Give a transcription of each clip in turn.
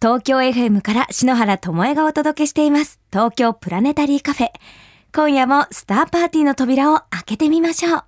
東京 FM から篠原智恵がお届けしています。東京プラネタリーカフェ。今夜もスターパーティーの扉を開けてみましょう。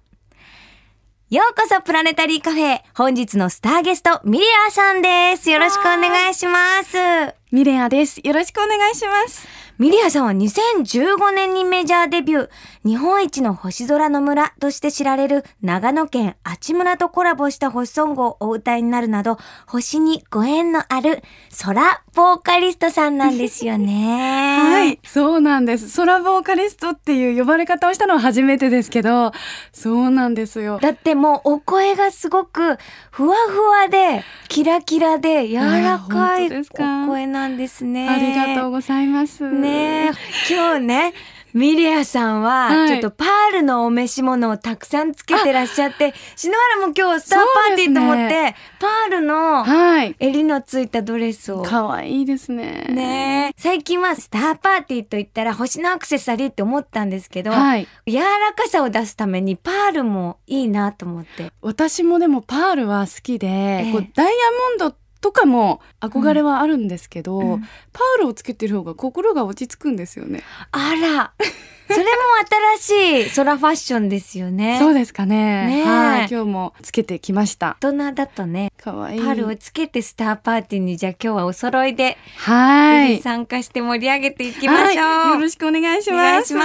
ようこそプラネタリーカフェ。本日のスターゲスト、ミリアさんです。よろしくお願いします。ミレアです。よろしくお願いします。ミリアさんは2015年にメジャーデビュー。日本一の星空の村として知られる長野県阿智村とコラボした星ソングをお歌いになるなど、星にご縁のある空ボーカリストさんなんですよね。はい、そうなんです。空ボーカリストっていう呼ばれ方をしたのは初めてですけど、そうなんですよ。だってもうお声がすごくふわふわで、キラキラで柔らかいお声なんですね。ありがとうございます。ねえ今日ねミリアさんは、はいちょっとパールのお召し物をたくさんつけてらっしゃって、篠原も今日スターパーティーと思って、そうですパールのはい。襟のついたドレスを。可愛いですね。ねえ最近は star party といったら星のアクセサリーって思ったんですけど、はい。柔らかさを出すためにパールもいいなと思って。私もでもパールは好きで、えこうダイヤモンドとかも憧れはあるんですけど、うんパールをつけてる方が心が落ち着くんですよね。あら、それも新しい空ファッションですよね。そうですかね。ねえはい。今日もつけてきました。大人だとね、可愛いパールをつけて star party にじゃあ今日はお揃いで、はい。参加して盛り上げていきましょう。はい、よろしくお願いします。お願いしま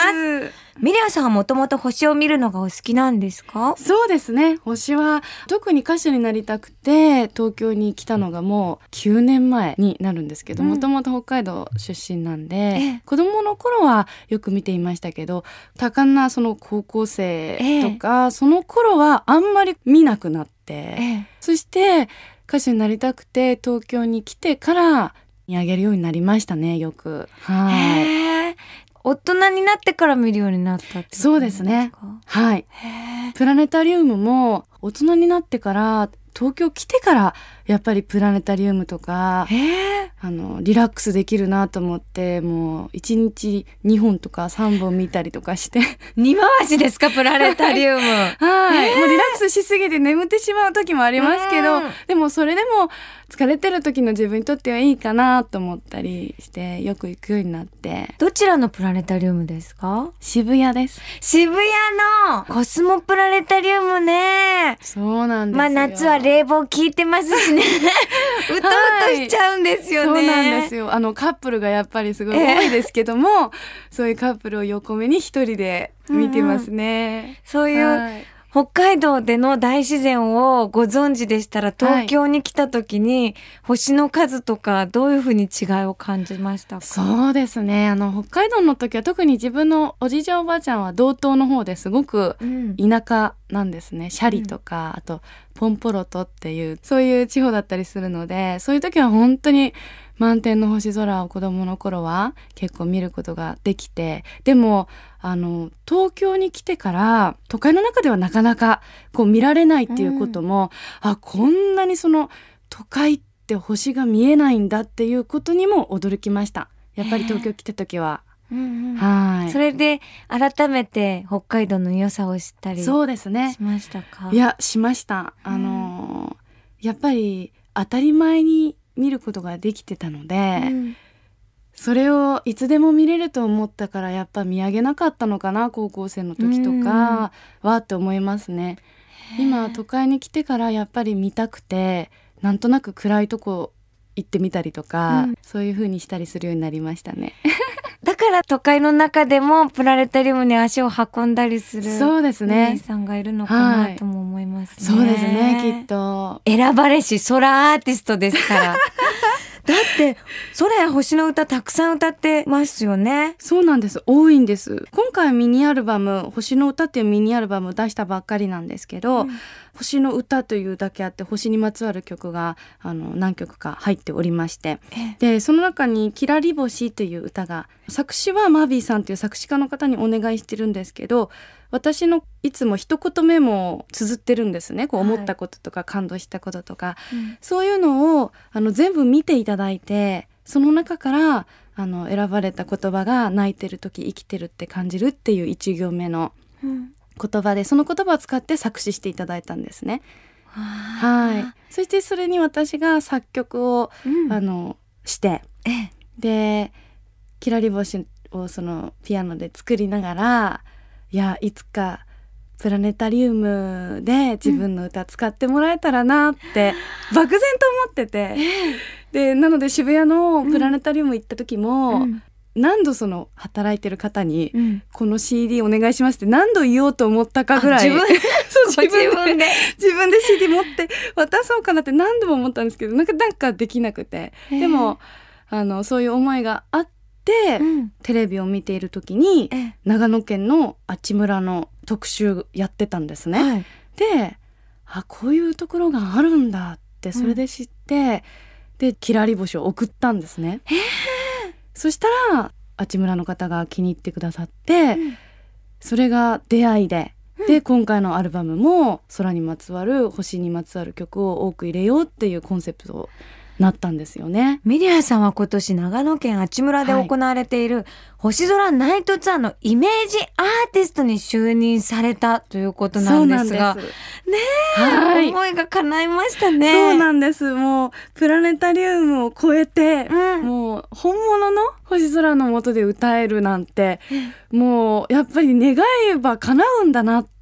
すミリアさんはもともと星を見るのがお好きなんですか？そうですね。星は特に歌手になりたくて東京に来たのがもう9年前になるんですけど、うんもともと北海道出身なんで、ええ子供の頃はよく見ていましたけど、多感なその高校生とか、その頃はあんまり見なくなって、えそして歌手になりたくて東京に来てから見上げるようになりましたね、よく。はい。大人になってから見るようになったってことそうですね。かはい。プラネタリウムも大人になってから東京来てからやっぱりプラネタリウムとかあのリラックスできるなと思ってもう1日2本とか3本見たりとかして。二回しですか？プラネタリウム。はい、もうリラックスしすぎて眠ってしまう時もありますけどうん。でもそれでも疲れてる時の自分にとってはいいかなと思ったりしてよく行くようになって。どちらのプラネタリウムですか？渋谷です。渋谷のコスモプラネタリウムね。そうなんですよ。まあ夏は冷房効いてますしね。うとうとしちゃうんですよね、そうなんですよ。あのカップルがやっぱりすごい多いですけども、そういうカップルを横目に一人で見てますね。そういう、はい北海道での大自然をご存知でしたら東京に来た時に、星の数とかどういうふうに違いを感じましたか？そうですね。あの北海道の時は特に自分のおじいちゃんおばあちゃんは道東の方ですごくうん田舎なんですね。シャリとか、あとポンポロトっていうそういう地方だったりするので、そういう時は本当に満天の星空を子供の頃は結構見ることができて、でもあの東京に来てから都会の中ではなかなかこう見られないっていうことも、あこんなにその都会って星が見えないんだっていうことにも驚きました。やっぱり東京来た時は。うんうんはい。それで改めて北海道の良さを知ったりしそうですね。ましたか？いやしました。あのーやっぱり当たり前に見ることができてたので、うんそれをいつでも見れると思ったからやっぱ見上げなかったのかな高校生の時とかはって思いますね。今都会に来てからやっぱり見たくてなんとなく暗いとこ行ってみたりとか、うんそういう風にしたりするようになりましたね。だから都会の中でもプラネタリウムに足を運んだりするそうですお姉ね。さんがいるのかなとも思いますね。そうですねきっと。選ばれし空アーティストですから。だって空や星の歌たくさん歌ってますよね。そうなんです。多いんです。今回ミニアルバム「星の歌」っていうミニアルバムを出したばっかりなんですけど、うん。星の歌というだけあって星にまつわる曲があの何曲か入っておりまして。えでその中に「きらり星」という歌が作詞はマービーさんという作詞家の方にお願いしてるんですけど私のいつも一言メモを綴ってるんですね。こうはい。思ったこととか感動したこととか、うん。そういうのをあの全部見ていただいてその中からあの選ばれた言葉が泣いてる時生きてるって感じるっていう一行目のうん。言葉でその言葉を使って作詞していただいたんですね。ははい。そしてそれに私が作曲を、うん。あのしてええ。できらり星をそのピアノで作りながらいやいつかプラネタリウムで自分の歌使ってもらえたらなって漠然と思ってて、でなので渋谷のプラネタリウム行った時も、うん。何度その働いてる方にうん「この CD お願いします」って何度言おうと思ったかぐらい。あ自分。そう ご自分で。自分で CD 持って渡そうかなって何度も思ったんですけどなんかなんかできなくて。でもあのそういう思いがあって、うんテレビを見ている時にええ長野県のあち村の特集やってたんですね。はいであこういうところがあるんだってそれで知って、できらり星を送ったんですね。そしたらあち村の方が気に入ってくださって、うんそれが出会いで。うんで今回のアルバムも空にまつわる星にまつわる曲を多く入れようっていうコンセプトになったんですよね。ミリアさんは今年長野県阿智村で行われている星空ナイトツアーのイメージアーティストに就任されたということなんですがすねえ、はい思いが叶いましたね。そうなんです。もうプラネタリウムを超えて、うんもう本物の星空の下で歌えるなんて、もうやっぱり願えば叶うんだなって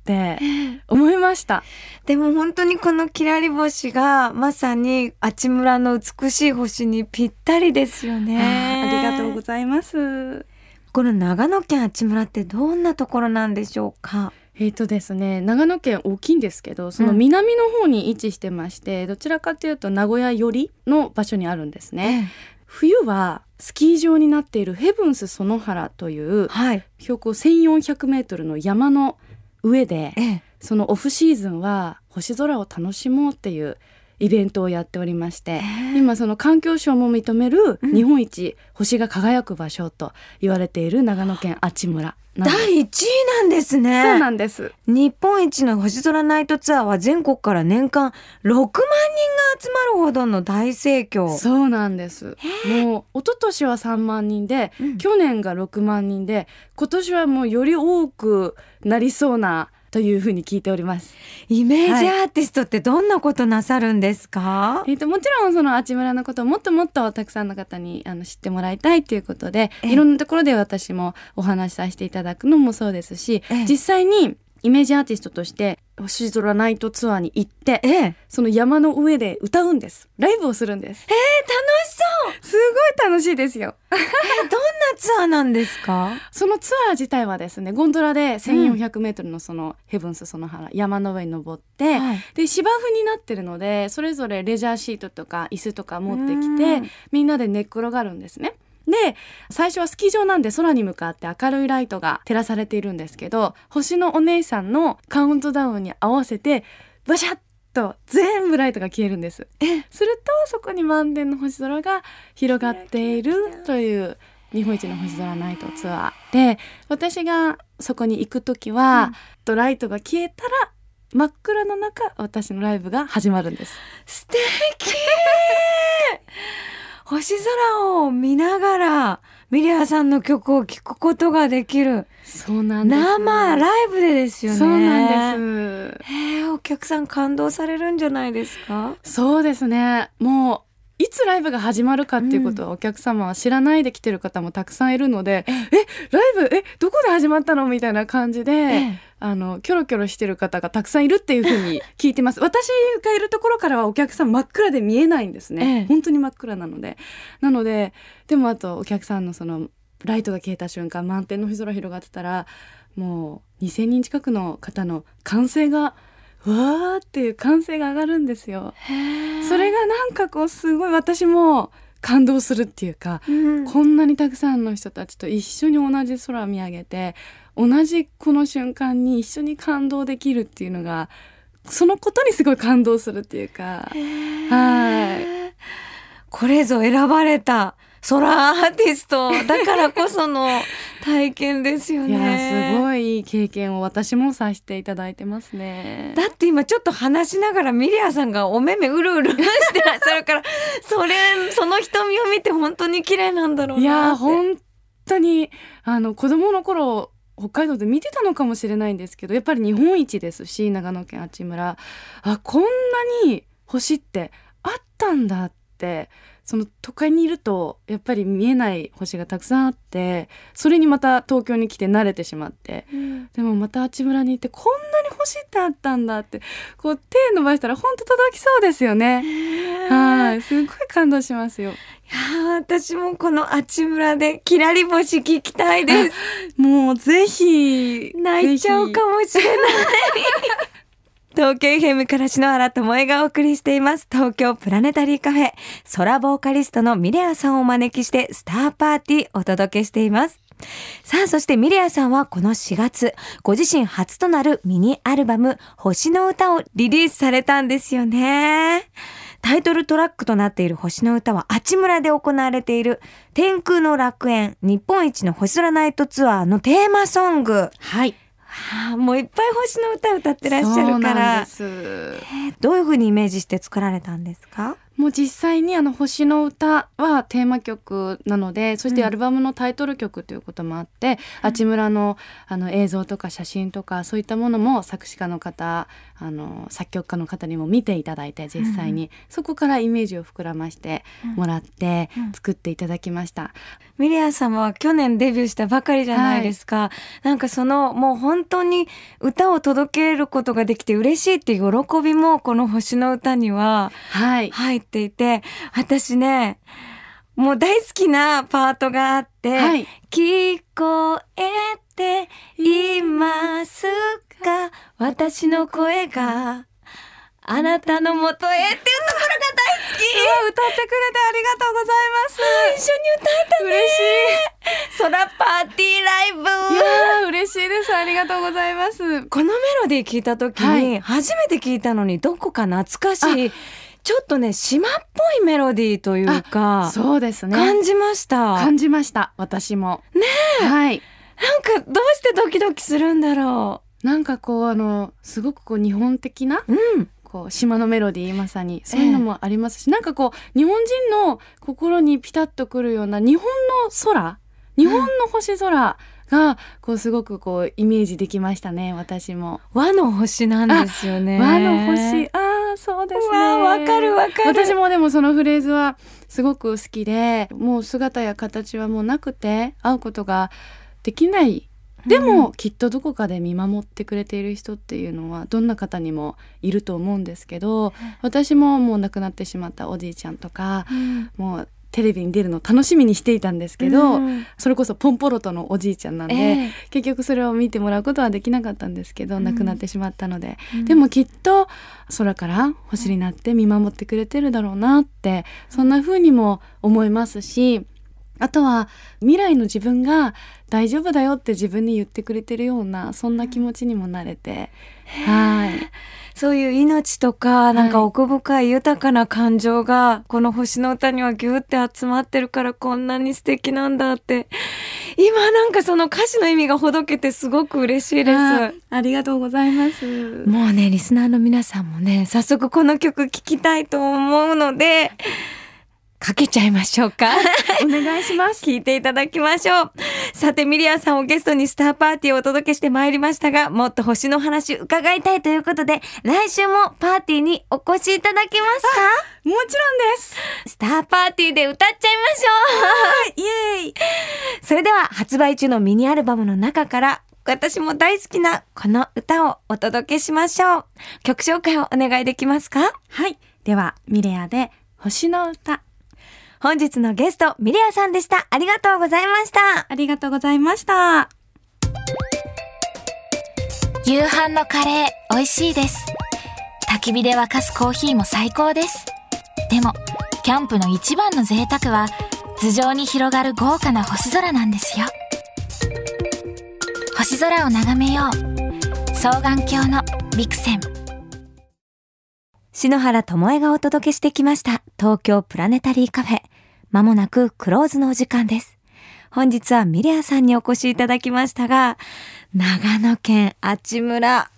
思いました。でも本当にこのきらり星がまさにあち村の美しい星にぴったりですよね。ありがとうございます。この長野県あち村ってどんなところなんでしょうか？えーとですね、長野県大きいんですけどその南の方に位置してまして、どちらかというと名古屋寄りの場所にあるんですね。冬はスキー場になっているヘブンス園原というはい。標高1400メートルの山の上でええ。そのオフシーズンは星空を楽しもうっていうイベントをやっておりまして今その環境省も認めるうん。日本一星が輝く場所と言われている長野県阿智村第一位なんですね。そうなんです日本一の星空ナイトツアーは全国から年間6万人が集まるほどの大盛況。そうなんですもう一昨年は3万人で、うん去年が6万人で今年はもうより多くなりそうなというふうに聞いております。イメージアーティストってどんなことなさるんですか、えっと、もちろんそのあち村のことをもっともっとたくさんの方にあの知ってもらいたいということでええ。いろんなところで私もお話しさせていただくのもそうですし、ええ。実際にイメージアーティストとして星空ナイトツアーに行ってええ。その山の上で歌うんです。ライブをするんです。えー、楽しそう。すごい楽しいですよ。えどんなツアーなんですか？そのツアー自体はですねゴンドラで1400メートルのそのヘブンスその原山の上に登って、はい。で芝生になってるのでそれぞれレジャーシートとか椅子とか持ってきうてん。みんなで寝っ転がるんですね。で最初はスキー場なんで空に向かって明るいライトが照らされているんですけど星のお姉さんのカウントダウンに合わせてバシャッと全部ライトが消えるんです。するとそこに満天の星空が広がっているという日本一の星空ナイトツアーで私がそこに行く時は、とライトが消えたら真っ暗の中私のライブが始まるんです。素敵 星空を見ながらミリアさんの曲を聴くことができるそうなんです。生ライブでですよねそうなんです。へえお客さん感動されるんじゃないですか？そうですね。もういつライブが始まるかっていうことはお客様は知らないで来てる方もたくさんいるので、えライブ？えどこで始まったの？みたいな感じで、ええ。あのキョロキョロしてる方がたくさんいるっていうふうに聞いてます。私がいるところからはお客さん真っ暗で見えないんですね。ええ。本当に真っ暗なので、なのででもあとお客さんのそのライトが消えた瞬間満天の星空広がってたらもう2,000人近くの方の歓声がわーっていう歓声が上がるんですよ。それがなんかこうすごい私も感動するっていうか、うん。こんなにたくさんの人たちと一緒に同じ空を見上げて同じこの瞬間に一緒に感動できるっていうのがそのことにすごい感動するっていうか。はい。これぞ選ばれた空アーティストだからこその体験ですよいやね。すごいいい経験を私もさせていただいてますね。だって今ちょっと話しながらミリアさんがお目目うるうるしてらっしゃるからそれその瞳を見て本当に綺麗なんだろういなってや本当にあの子供の頃北海道で見てたのかもしれないんですけどやっぱり日本一ですし長野県阿智村あこんなに星ってあったんだってその都会にいるとやっぱり見えない星がたくさんあってそれにまた東京に来て慣れてしまって、でもまたあちむらに行ってこんなに星ってあったんだってこう手伸ばしたら本当届きそうですよね。はいすごい感動しますよ。いやー私もこのあちむらできらり星聞きたいです。もうぜひ泣いちゃうかも。もしれない。東京 FM から篠原智恵がお送りしています。東京プラネタリーカフェ。空ボーカリストのミレアさんをお招きしてスターパーティーお届けしています。さあ、そしてミレアさんはこの4月、ご自身初となるミニアルバム、星の歌をリリースされたんですよね。タイトルトラックとなっている星の歌は、あちむらで行われている天空の楽園、日本一の星空ナイトツアーのテーマソング。はい。はあ、もういっぱい星の歌歌ってらっしゃるからで、す。どういうふうにイメージして作られたんですか？もう実際にあの星の歌はテーマ曲なのでそしてアルバムのタイトル曲ということもあって、あちむらのあの映像とか写真とかそういったものも作詞家の方あの作曲家の方にも見ていただいて実際に、そこからイメージを膨らましてもらって作っていただきました。ミリア様は去年デビューしたばかりじゃないですか。なんかそのもう本当に歌を届けることができて嬉しいっていう喜びもこの星の歌には。はい、入っていて、私ね、もう大好きなパートがあって、はい聞こえていますか？私の声があなたのもとへっていうところが大好き歌ってくれてありがとうございます。一緒に歌えたね嬉しい。空パーティーライブいやー嬉しいです。ありがとうございます。このメロディー聞いた時はに初めて聞いたのにどこか懐かしいちょっとね島っぽいメロディーというかそうですね。感じました。なん感じました。私も。ねはい。かどうしてドキドキするんだろなんかこうあのすごくこう日本的なううん。こう島のメロディーまさに。そういうのもありますし、なんかこう日本人の心にピタッとくるような日本の空日本の星空がこうすごくこうイメージできましたね私も。和の星なんですよね。和の星。ああそうですね。わわかるわかる。私もでもそのフレーズはすごく好きでもう姿や形はもうなくて会うことができない。でも、きっとどこかで見守ってくれている人っていうのはどんな方にもいると思うんですけど私ももう亡くなってしまったおじいちゃんとかうん。もうテレビに出るの楽しみにしていたんですけど、うん。それこそポンポロトのおじいちゃんなんで、ええ。結局それを見てもらうことはできなかったんですけど、うん。亡くなってしまったので、うん。でもきっと空から星になって見守ってくれてるだろうなってそんな風にも思いますしあとは未来の自分が大丈夫だよって自分に言ってくれてるようなそんな気持ちにもなれて、はいそういう命とかなんか奥深い豊かな感情がこの星の歌にはギュって集まってるからこんなに素敵なんだって今なんかその歌詞の意味がほどけてすごく嬉しいです。あありがとうございます。もうね、リスナーの皆さんもね、早速この曲聴きたいと思うので、かけちゃいましょうか。お願いします。聞いていただきましょう。さて、ミリアさんをゲストにスターパーティーをお届けしてまいりましたが、もっと星の話伺いたいということで、来週もパーティーにお越しいただけますか？もちろんです。スターパーティーで歌っちゃいましょう イエーイ。それでは発売中のミニアルバムの中から私も大好きなこの歌をお届けしましょう。曲紹介をお願いできますか？はい。では、ミレアで星の歌。本日のゲスト、ミリアさんでした。ありがとうございました。ありがとうございました。夕飯のカレー美味しいです。焚き火で沸かすコーヒーも最高です。でも、キャンプの一番の贅沢は、頭上に広がる豪華な星空なんですよ。星空を眺めよう。双眼鏡のビクセン。篠原智恵がお届けしてきました。東京プラネタリーカフェ。まもなくクローズのお時間です。本日はミリアさんにお越しいただきましたが、長野県阿智村。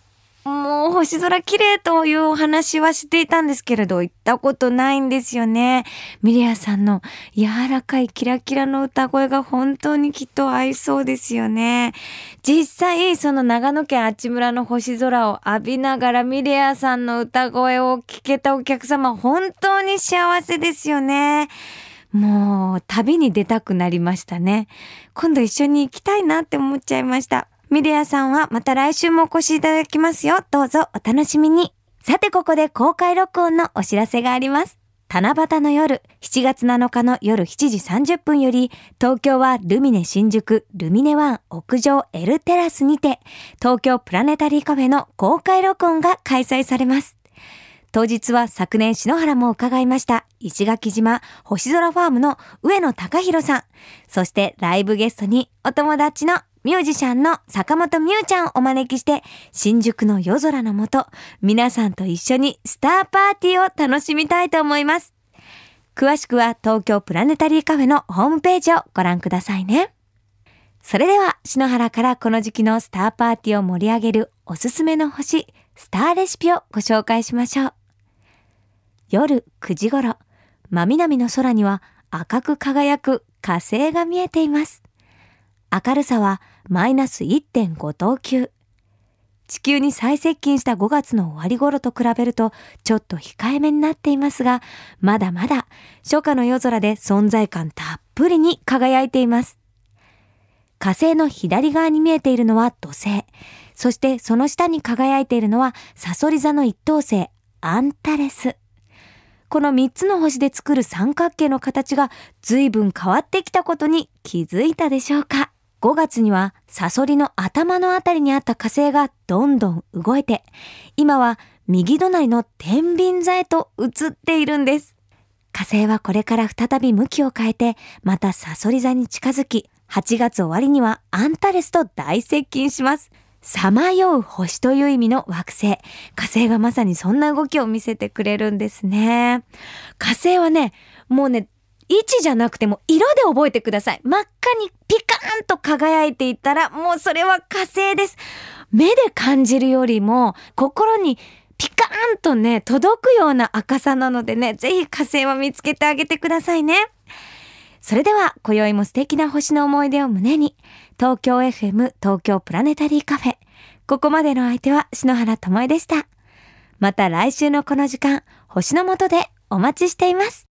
もう星空綺麗というお話はしていたんですけれど、行ったことないんですよね。ミリアさんの柔らかいキラキラの歌声が本当にきっと合いそうですよね。実際、その長野県阿智村の星空を浴びながらミリアさんの歌声を聞けたお客様、本当に幸せですよね。もう旅に出たくなりましたね。今度一緒に行きたいなって思っちゃいました。ミリアさんはまた来週もお越しいただきますよ。どうぞお楽しみに。さてここで公開録音のお知らせがあります。七夕の夜、7月7日の夜7時30分より、東京はルミネ新宿ルミネワン屋上 L テラスにて、東京プラネタリーカフェの公開録音が開催されます。当日は昨年篠原も伺いました石垣島星空ファームの上野隆弘さん、そしてライブゲストにお友達のミュージシャンの坂本美優ちゃんをお招きして、新宿の夜空の下、皆さんと一緒にスターパーティーを楽しみたいと思います。詳しくは東京プラネタリーカフェのホームページをご覧くださいね。それでは、篠原からこの時期のスターパーティーを盛り上げるおすすめの星、スターレシピをご紹介しましょう。夜9時頃、真南の空には赤く輝く火星が見えています。明るさはマイナス1.5等級。地球に最接近した5月の終わり頃と比べるとちょっと控えめになっていますが、まだまだ初夏の夜空で存在感たっぷりに輝いています。火星の左側に見えているのは土星。そしてその下に輝いているのはサソリ座の一等星、アンタレス。この3つの星で作る三角形の形が随分変わってきたことに気づいたでしょうか？5月にはサソリの頭のあたりにあった火星がどんどん動いて、今は右隣の天秤座へと移っているんです。火星はこれから再び向きを変えて、またサソリ座に近づき、8月終わりにはアンタレスと大接近します。さまよう星という意味の惑星。火星がまさにそんな動きを見せてくれるんですね。火星はね、もうね、位置じゃなくても色で覚えてください。真っ赤にピカーンと輝いていたらもうそれは火星です。目で感じるよりも心にピカーンとね、届くような赤さなのでね、ぜひ火星は見つけてあげてくださいね。それでは、今宵も素敵な星の思い出を胸に、東京 FM 東京プラネタリーカフェ。ここまでの相手は篠原智恵でした。また来週のこの時間、星の下でお待ちしています。